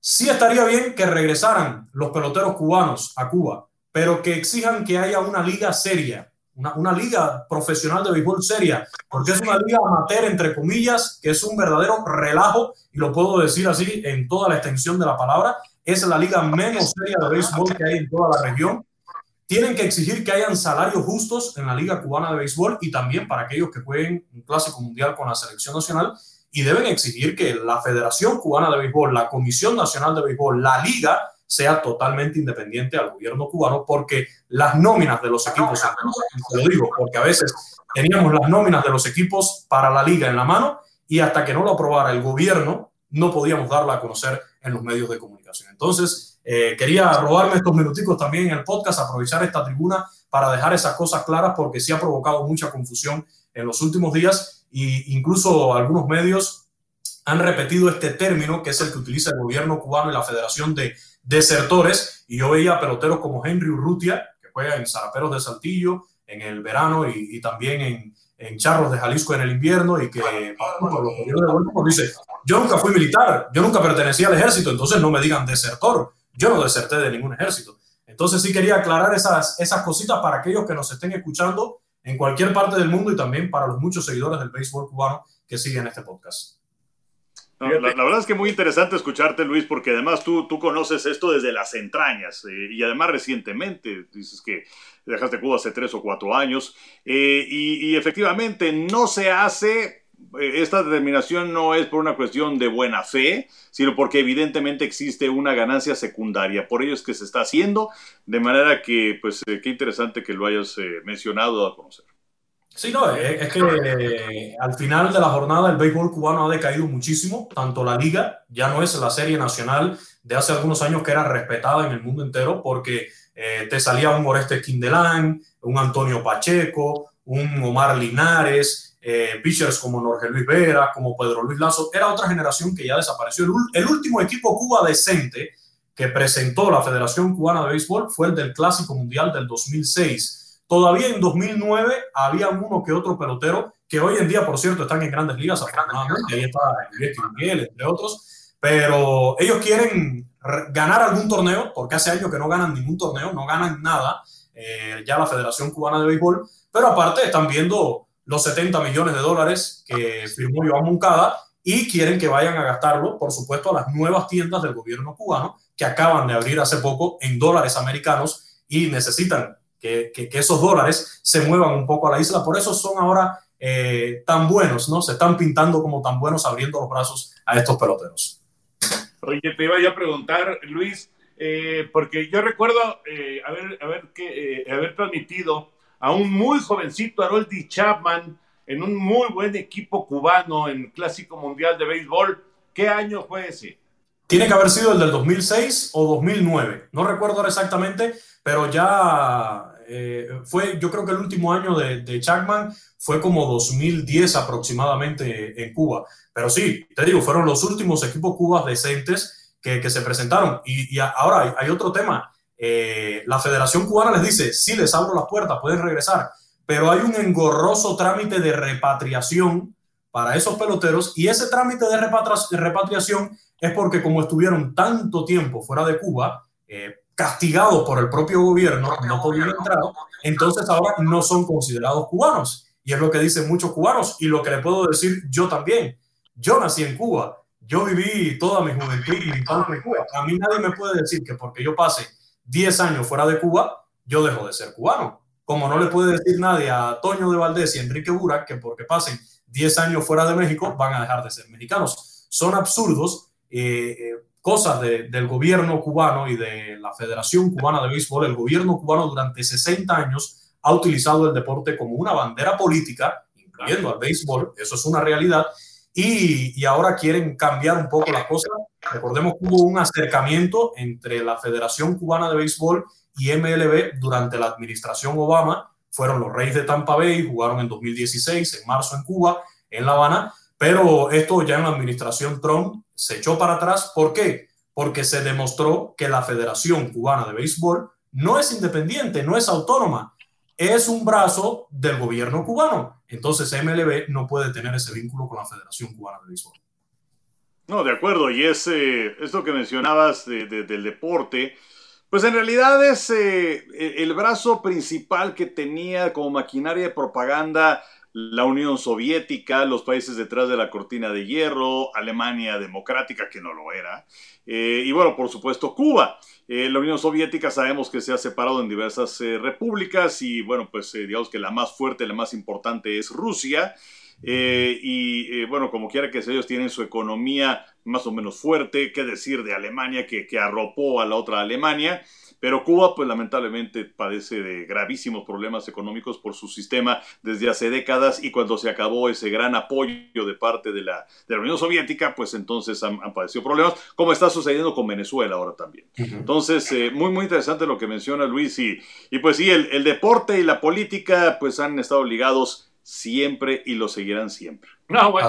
sí estaría bien que regresaran los peloteros cubanos a Cuba, pero que exijan que haya una liga seria, una, una, liga profesional de béisbol seria, porque es una liga amateur, entre comillas, que es un verdadero relajo, y lo puedo decir así en toda la extensión de la palabra, es la liga menos seria de béisbol que hay en toda la región tienen que exigir que hayan salarios justos en la Liga Cubana de Béisbol y también para aquellos que jueguen un clásico mundial con la selección nacional. Y deben exigir que la Federación Cubana de Béisbol, la Comisión Nacional de Béisbol, la Liga, sea totalmente independiente al gobierno cubano, porque las nóminas de los equipos, lo digo, porque a veces teníamos las nóminas de los equipos para la liga en la mano y hasta que no lo aprobara el gobierno, no podíamos darla a conocer en los medios de comunicación. Entonces, eh, quería robarme estos minuticos también en el podcast, aprovechar esta tribuna para dejar esas cosas claras porque sí ha provocado mucha confusión en los últimos días e incluso algunos medios han repetido este término que es el que utiliza el gobierno cubano y la Federación de Desertores y yo veía peloteros como Henry Urrutia, que juega en Zaraperos de Saltillo en el verano y, también en, en, Charros de Jalisco en el invierno y que dice, yo nunca fui militar, yo nunca pertenecía al ejército, entonces no me digan desertor, yo no deserté de ningún ejército. Entonces sí quería aclarar esas, esas cositas para aquellos que nos estén escuchando en cualquier parte del mundo y también para los muchos seguidores del béisbol cubano que siguen este podcast. La, verdad es que muy interesante escucharte, Luis, porque además tú, tú conoces esto desde las entrañas eh, y además recientemente, dices que dejaste Cuba hace tres o cuatro años eh, y, y, efectivamente no se hace eh, esta determinación no es por una cuestión de buena fe, sino porque evidentemente existe una ganancia secundaria. Por ello es que se está haciendo, de manera que, pues, eh, qué interesante que lo hayas eh, mencionado a conocer. Sí, no, es, que al final de la jornada el béisbol cubano ha decaído muchísimo, tanto la liga, ya no es la serie nacional de hace algunos años que era respetada en el mundo entero porque te salía un Oreste Quindelán, un Antonio Pacheco, un Omar Linares, eh, pitchers como Jorge Luis Vera, como Pedro Luis Lazo, era otra generación que ya desapareció. El, último equipo Cuba decente que presentó la Federación Cubana de Béisbol fue el del Clásico Mundial del 2006. Todavía en 2009 había uno que otro pelotero que hoy en día, por cierto, están en grandes ligas, afortunadamente. Ahí está Miguel, entre otros. Pero ellos quieren ganar algún torneo, porque hace años que no ganan ningún torneo, no ganan nada, eh, ya la Federación Cubana de Béisbol. Pero aparte están viendo los 70 millones de dólares que firmó Joan Moncada y quieren que vayan a gastarlo, por supuesto, a las nuevas tiendas del gobierno cubano que acaban de abrir hace poco en dólares americanos y necesitan que, que, esos dólares se muevan un poco a la isla. Por eso son ahora eh, tan buenos, ¿no? Se están pintando como tan buenos abriendo los brazos a estos peloteros. Oye, te iba a preguntar, Luis, eh, porque yo recuerdo eh, haber, haber, que, haber transmitido a un muy jovencito Haroldi Chapman en un muy buen equipo cubano en Clásico Mundial de Béisbol, ¿Qué año fue ese? Tiene que haber sido el del 2006 o 2009. No recuerdo ahora exactamente, pero ya eh, fue, yo creo que el último año de, de Chapman fue como 2010 aproximadamente en Cuba. Pero sí, te digo, fueron los últimos equipos cubas decentes que, se presentaron. Y, ahora hay, otro tema. Eh, la Federación Cubana les dice, sí, les abro las puertas, pueden regresar, pero hay un engorroso trámite de repatriación para esos peloteros y ese trámite de, de repatriación es porque como estuvieron tanto tiempo fuera de Cuba, eh, castigados por el propio gobierno, no podían entrar, entonces ahora no son considerados cubanos. Y es lo que dicen muchos cubanos y lo que le puedo decir yo también. Yo nací en Cuba, yo viví toda mi juventud y mi infancia en Cuba. A mí nadie me puede decir que porque yo pase 10 años fuera de Cuba, yo dejo de ser cubano. Como no le puede decir nadie a Toño de Valdés y Enrique Burak que porque pasen 10 años fuera de México van a dejar de ser mexicanos. Son absurdos, eh, eh, cosas de, del gobierno cubano y de la Federación Cubana de Béisbol. El gobierno cubano durante 60 años ha utilizado el deporte como una bandera política, incluyendo al béisbol, eso es una realidad, y, y, ahora quieren cambiar un poco las cosas. Recordemos que hubo un acercamiento entre la Federación Cubana de Béisbol y MLB durante la administración Obama. Fueron los Reyes de Tampa Bay, jugaron en 2016, en marzo en Cuba, en La Habana, pero esto ya en la administración Trump se echó para atrás. ¿Por qué? Porque se demostró que la Federación Cubana de Béisbol no es independiente, no es autónoma, es un brazo del gobierno cubano. Entonces MLB no puede tener ese vínculo con la Federación Cubana de Béisbol. No, de acuerdo. Y es eh, esto que mencionabas de, de, del deporte, pues en realidad es eh, el brazo principal que tenía como maquinaria de propaganda la Unión Soviética, los países detrás de la cortina de hierro, Alemania democrática, que no lo era, eh, y bueno, por supuesto Cuba. Eh, la Unión Soviética sabemos que se ha separado en diversas eh, repúblicas y bueno, pues digamos que la más fuerte, la más importante es Rusia. y bueno, como quiera que ellos tienen su economía más o menos fuerte, qué decir de Alemania, que arropó a la otra Alemania. Pero Cuba, pues lamentablemente padece de gravísimos problemas económicos por su sistema desde hace décadas y cuando se acabó ese gran apoyo de parte de la, de la Unión Soviética, pues entonces han, han, padecido problemas, como está sucediendo con Venezuela ahora también. Entonces, eh, muy, muy interesante lo que menciona Luis y, y pues sí, el, el deporte y la política pues han estado ligados siempre y lo seguirán siempre. No, bueno,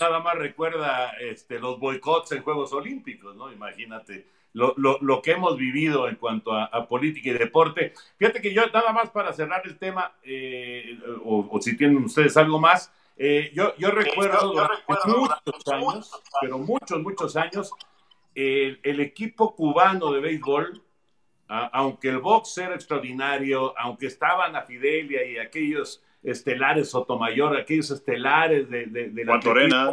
nada más recuerda este, los boicots en Juegos Olímpicos, ¿no? Imagínate lo, lo, lo, que hemos vivido en cuanto a, a, política y deporte. Fíjate que yo, nada más para cerrar el tema, eh, o, o, si tienen ustedes algo más, eh, yo, yo, recuerdo yo, recuerdo muchos años, pero muchos, muchos años, el, el equipo cubano de béisbol, a, aunque el box era extraordinario, aunque estaban a Fidelia y aquellos estelares Sotomayor, aquellos estelares de, de, de la Torena.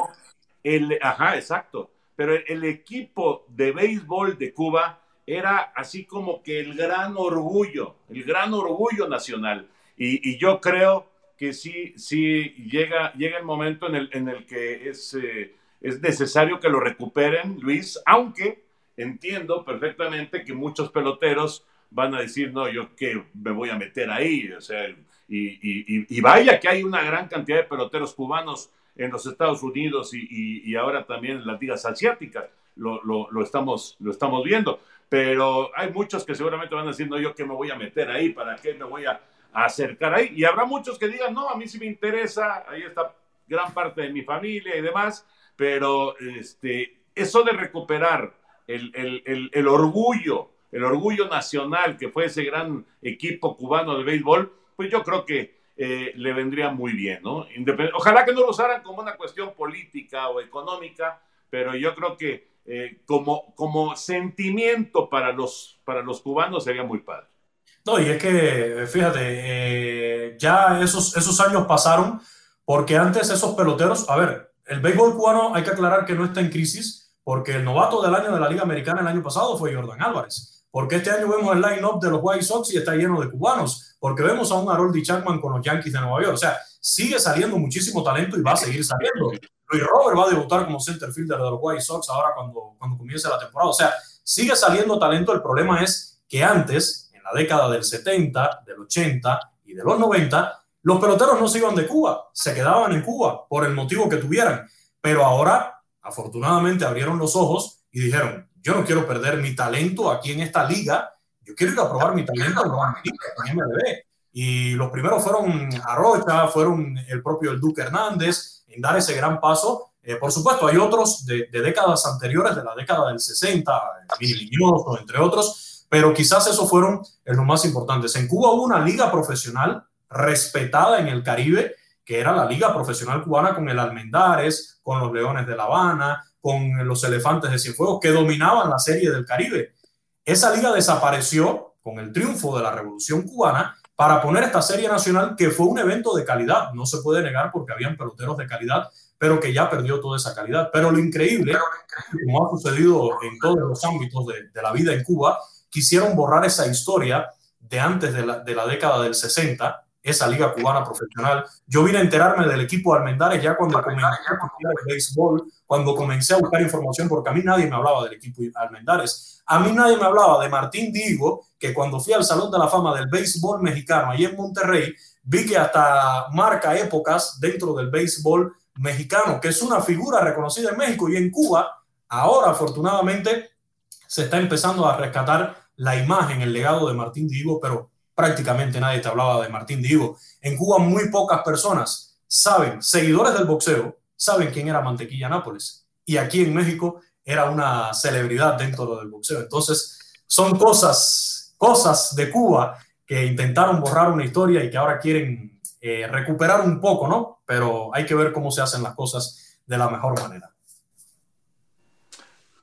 El, ajá, exacto pero el equipo de béisbol de Cuba era así como que el gran orgullo, el gran orgullo nacional. Y, y yo creo que sí, sí llega, llega el momento en el, en el que es, eh, es necesario que lo recuperen, Luis, aunque entiendo perfectamente que muchos peloteros van a decir, no, yo que me voy a meter ahí, o sea, y, y, y vaya que hay una gran cantidad de peloteros cubanos en los Estados Unidos y, y, y ahora también en las ligas asiáticas. Lo, lo, lo, estamos, lo estamos viendo. Pero hay muchos que seguramente van diciendo yo que me voy a meter ahí, para qué me voy a, acercar ahí. Y habrá muchos que digan, no, a mí sí me interesa, ahí está gran parte de mi familia y demás. Pero este, eso de recuperar el, el, el, el orgullo, el orgullo nacional que fue ese gran equipo cubano de béisbol, pues yo creo que eh, le vendría muy bien, ¿no? Independ Ojalá que no lo usaran como una cuestión política o económica, pero yo creo que eh, como, como sentimiento para los, para los cubanos sería muy padre. No, y es que, fíjate, eh, ya esos, esos años pasaron, porque antes esos peloteros, a ver, el béisbol cubano hay que aclarar que no está en crisis, porque el novato del año de la Liga Americana el año pasado fue Jordan Álvarez. Porque este año vemos el line-up de los White Sox y está lleno de cubanos. Porque vemos a un Harold Chapman con los Yankees de Nueva York. O sea, sigue saliendo muchísimo talento y va a seguir saliendo. Luis Robert va a debutar como center fielder de los White Sox ahora cuando, cuando comience la temporada. O sea, sigue saliendo talento. El problema es que antes, en la década del 70, del 80 y de los 90, los peloteros no se iban de Cuba. Se quedaban en Cuba por el motivo que tuvieran. Pero ahora afortunadamente abrieron los ojos y dijeron, yo no quiero perder mi talento aquí en esta liga, yo quiero ir a probar mi talento en MLB. Y los primeros fueron Arrocha, fueron el propio el Duque Hernández en dar ese gran paso. Eh, por supuesto, hay otros de, décadas anteriores, de la década del 60, Mini entre otros, pero quizás esos fueron los más importantes. En Cuba hubo una liga profesional respetada en el Caribe, que era la liga profesional cubana con el Almendares, con los Leones de La Habana, con los Elefantes de Cienfuegos, que dominaban la serie del Caribe. Esa liga desapareció con el triunfo de la Revolución Cubana para poner esta serie nacional que fue un evento de calidad. No se puede negar porque habían peloteros de calidad, pero que ya perdió toda esa calidad. Pero lo increíble, como ha sucedido en todos los ámbitos de, de la vida en Cuba, quisieron borrar esa historia de antes de la, de la década del 60 esa liga cubana profesional. Yo vine a enterarme del equipo de Almendares ya cuando comencé a el béisbol, cuando comencé a buscar información, porque a mí nadie me hablaba del equipo de Almendares. A mí nadie me hablaba de Martín Digo, que cuando fui al Salón de la Fama del Béisbol Mexicano, ahí en Monterrey, vi que hasta marca épocas dentro del béisbol mexicano, que es una figura reconocida en México y en Cuba. Ahora, afortunadamente, se está empezando a rescatar la imagen, el legado de Martín Digo, pero prácticamente nadie te hablaba de Martín Diego. En Cuba muy pocas personas saben, seguidores del boxeo, saben quién era Mantequilla Nápoles. Y aquí en México era una celebridad dentro del boxeo. Entonces, son cosas, cosas de Cuba que intentaron borrar una historia y que ahora quieren eh, recuperar un poco, ¿no? Pero hay que ver cómo se hacen las cosas de la mejor manera.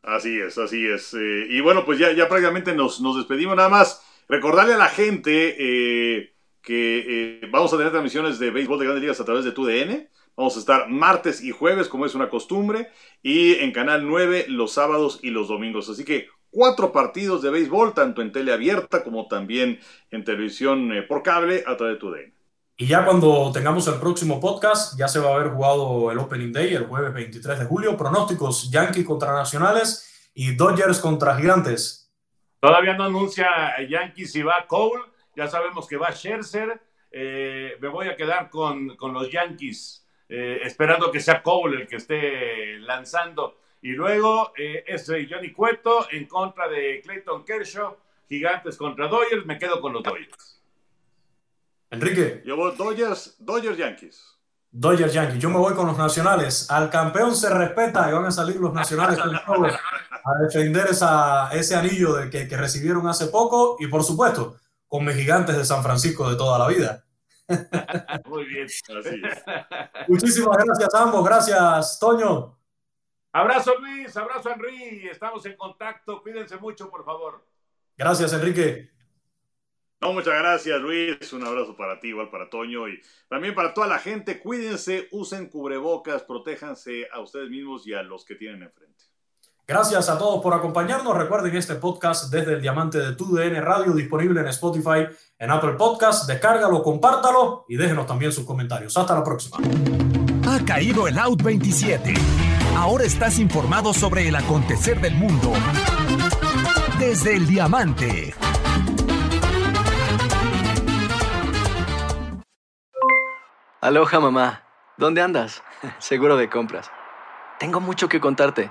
Así es, así es. Eh, y bueno, pues ya, ya prácticamente nos, nos despedimos nada más. Recordarle a la gente eh, que eh, vamos a tener transmisiones de béisbol de grandes ligas a través de TUDN. Vamos a estar martes y jueves, como es una costumbre, y en Canal 9 los sábados y los domingos. Así que cuatro partidos de béisbol, tanto en tele abierta como también en televisión eh, por cable a través de TUDN. Y ya cuando tengamos el próximo podcast, ya se va a haber jugado el Opening Day el jueves 23 de julio. Pronósticos Yankees contra Nacionales y Dodgers contra Gigantes. Todavía no anuncia Yankees si va Cole, ya sabemos que va Scherzer. Eh, me voy a quedar con, los Yankees, eh, esperando que sea Cole el que esté lanzando. Y luego eh, es Johnny Cueto en contra de Clayton Kershaw, Gigantes contra Dodgers. Me quedo con los Dodgers. Enrique. Yo voy Dodgers, Dodgers Yankees. Dodgers Yankees. Yo me voy con los nacionales. Al campeón se respeta y van a salir los nacionales a defender esa, ese anillo de que, que, recibieron hace poco y por supuesto con mis gigantes de San Francisco de toda la vida. Muy bien, así Muchísimas gracias a ambos. Gracias, Toño. Abrazo Luis, abrazo Henry. Estamos en contacto. Cuídense mucho, por favor. Gracias, Enrique. No, muchas gracias, Luis. Un abrazo para ti, igual para Toño y también para toda la gente. Cuídense, usen cubrebocas, protéjanse a ustedes mismos y a los que tienen enfrente. Gracias a todos por acompañarnos. Recuerden este podcast desde el Diamante de tu DN Radio, disponible en Spotify, en Apple Podcast. Descárgalo, compártalo y déjenos también sus comentarios. Hasta la próxima. Ha caído el Out 27. Ahora estás informado sobre el acontecer del mundo desde el Diamante. Aloha mamá, ¿dónde andas? Seguro de compras. Tengo mucho que contarte.